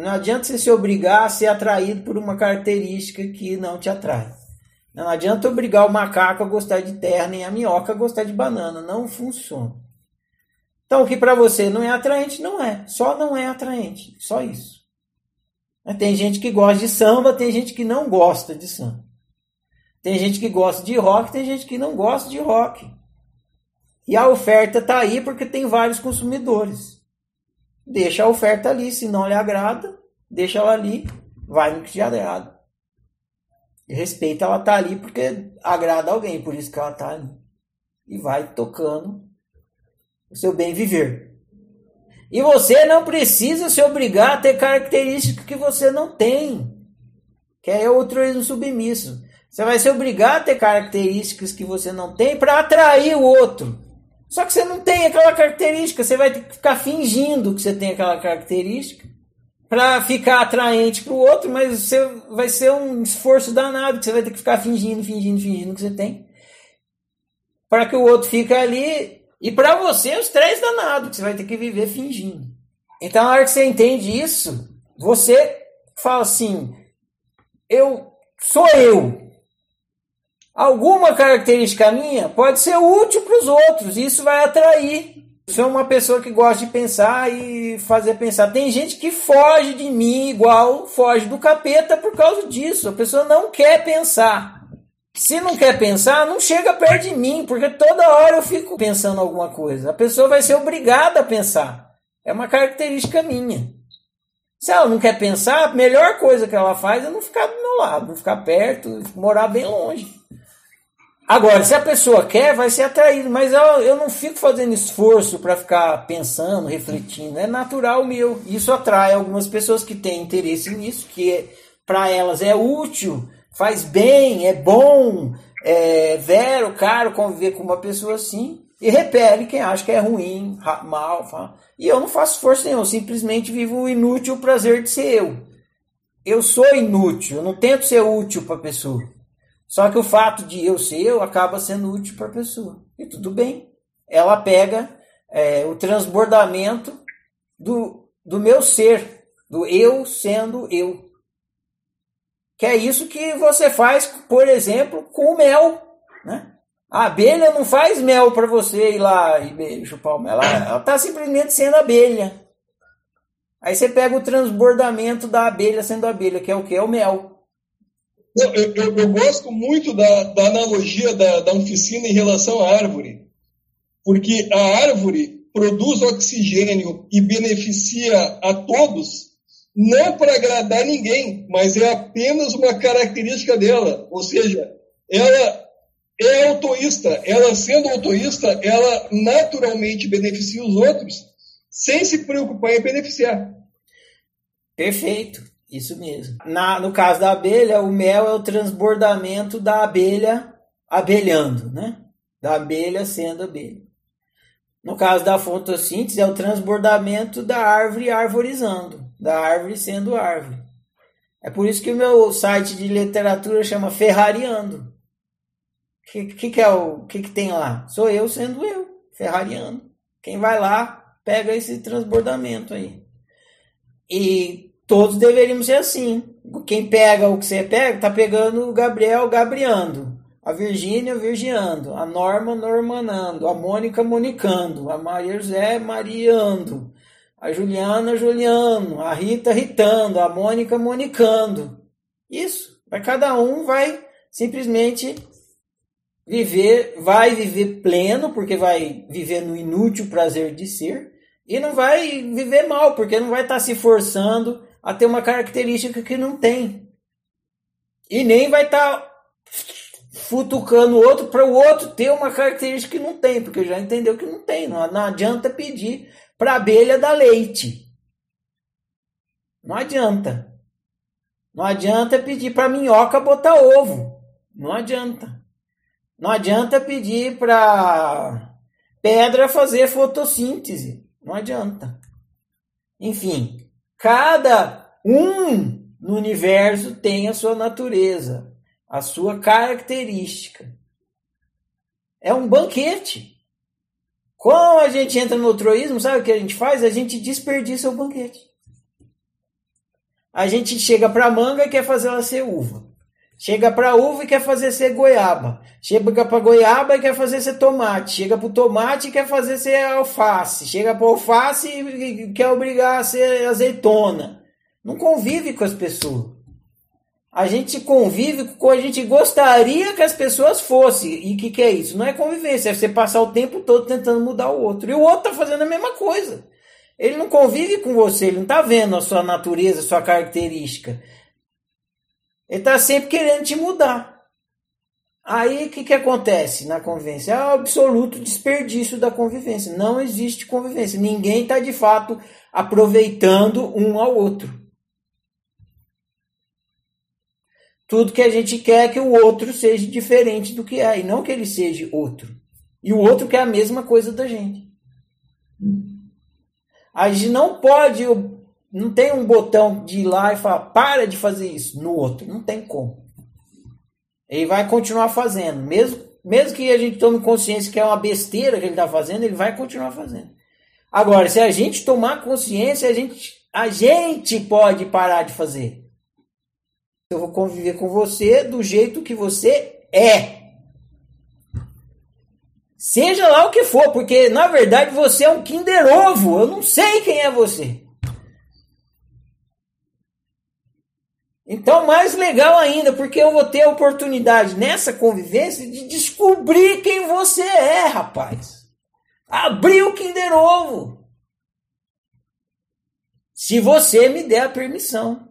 Não adianta você se obrigar a ser atraído por uma característica que não te atrai. Não adianta obrigar o macaco a gostar de terra, nem a minhoca a gostar de banana. Não funciona. Então, o que para você não é atraente, não é. Só não é atraente. Só isso. Tem gente que gosta de samba, tem gente que não gosta de samba. Tem gente que gosta de rock, tem gente que não gosta de rock. E a oferta está aí porque tem vários consumidores deixa a oferta ali. Se não lhe agrada, deixa ela ali, vai no que te agrada. Respeita ela tá ali porque agrada alguém, por isso que ela tá ali. E vai tocando o seu bem viver. E você não precisa se obrigar a ter características que você não tem. Que é altruísmo submisso. Você vai se obrigar a ter características que você não tem para atrair o outro. Só que você não tem aquela característica, você vai ter que ficar fingindo que você tem aquela característica para ficar atraente para o outro, mas você vai ser um esforço danado, que você vai ter que ficar fingindo, fingindo, fingindo que você tem. Para que o outro fique ali. E para você, os três danados, que você vai ter que viver fingindo. Então, na hora que você entende isso, você fala assim: eu sou eu alguma característica minha pode ser útil para os outros, isso vai atrair. Sou uma pessoa que gosta de pensar e fazer pensar. Tem gente que foge de mim igual foge do capeta por causa disso. A pessoa não quer pensar. Se não quer pensar, não chega perto de mim, porque toda hora eu fico pensando alguma coisa. A pessoa vai ser obrigada a pensar. É uma característica minha. Se ela não quer pensar, a melhor coisa que ela faz é não ficar do meu lado, não ficar perto, morar bem longe. Agora, se a pessoa quer, vai ser atraído, mas eu, eu não fico fazendo esforço para ficar pensando, refletindo. É natural meu. Isso atrai algumas pessoas que têm interesse nisso, que é, para elas é útil, faz bem, é bom, é vero, caro conviver com uma pessoa assim. E repele quem acha que é ruim, mal. Fala. E eu não faço esforço nenhum, eu simplesmente vivo o inútil prazer de ser eu. Eu sou inútil, eu não tento ser útil para a pessoa. Só que o fato de eu ser eu acaba sendo útil para a pessoa. E tudo bem. Ela pega é, o transbordamento do, do meu ser, do eu sendo eu. Que é isso que você faz, por exemplo, com o mel. Né? A abelha não faz mel para você ir lá e chupar o mel. Ela está simplesmente sendo abelha. Aí você pega o transbordamento da abelha sendo abelha, que é o que? É o mel. Eu, eu, eu, gosto muito da, da analogia da, da oficina em relação à árvore, porque a árvore produz oxigênio e beneficia a todos, não para agradar ninguém, mas é apenas uma característica dela. Ou seja, ela é autoísta. Ela, sendo autoísta, ela naturalmente beneficia os outros, sem se preocupar em beneficiar. Perfeito. Isso mesmo. Na, no caso da abelha, o mel é o transbordamento da abelha abelhando, né? Da abelha sendo abelha. No caso da fotossíntese, é o transbordamento da árvore arvorizando, da árvore sendo árvore. É por isso que o meu site de literatura chama Ferrariando. O que, que, que, é o que, que tem lá? Sou eu sendo eu, Ferrariando. Quem vai lá, pega esse transbordamento aí. E todos deveríamos ser assim. Quem pega o que você pega, tá pegando o Gabriel gabriando, a Virgínia virgiando, a Norma normanando, a Mônica monicando, a Maria José mariando, a Juliana juliano, a Rita ritando, a Mônica monicando. Isso. Vai cada um vai simplesmente viver, vai viver pleno, porque vai viver no inútil prazer de ser, e não vai viver mal, porque não vai estar tá se forçando a ter uma característica que não tem. E nem vai estar tá futucando o outro para o outro ter uma característica que não tem, porque já entendeu que não tem. Não, não adianta pedir para a abelha dar leite. Não adianta. Não adianta pedir para a minhoca botar ovo. Não adianta. Não adianta pedir para pedra fazer fotossíntese. Não adianta. Enfim, Cada um no universo tem a sua natureza, a sua característica. É um banquete. Quando a gente entra no altruísmo, sabe o que a gente faz? A gente desperdiça o banquete. A gente chega para manga e quer fazer ela ser uva. Chega para uva e quer fazer ser goiaba. Chega para goiaba e quer fazer ser tomate. Chega para o tomate e quer fazer ser alface. Chega para alface e quer obrigar a ser azeitona. Não convive com as pessoas. A gente convive com a gente gostaria que as pessoas fossem. E o que, que é isso? Não é convivência, é você passar o tempo todo tentando mudar o outro. E o outro está fazendo a mesma coisa. Ele não convive com você, ele não está vendo a sua natureza, a sua característica. Ele está sempre querendo te mudar. Aí o que, que acontece na convivência? É o absoluto desperdício da convivência. Não existe convivência. Ninguém está de fato aproveitando um ao outro. Tudo que a gente quer é que o outro seja diferente do que é, e não que ele seja outro. E o outro quer a mesma coisa da gente. A gente não pode não tem um botão de ir lá e falar, para de fazer isso no outro. Não tem como. Ele vai continuar fazendo. Mesmo, mesmo que a gente tome consciência que é uma besteira que ele está fazendo, ele vai continuar fazendo. Agora, se a gente tomar consciência, a gente, a gente pode parar de fazer. Eu vou conviver com você do jeito que você é. Seja lá o que for, porque na verdade você é um Kinder Ovo. Eu não sei quem é você. Então, mais legal ainda, porque eu vou ter a oportunidade nessa convivência de descobrir quem você é, rapaz. Abrir o Kinder Ovo. Se você me der a permissão.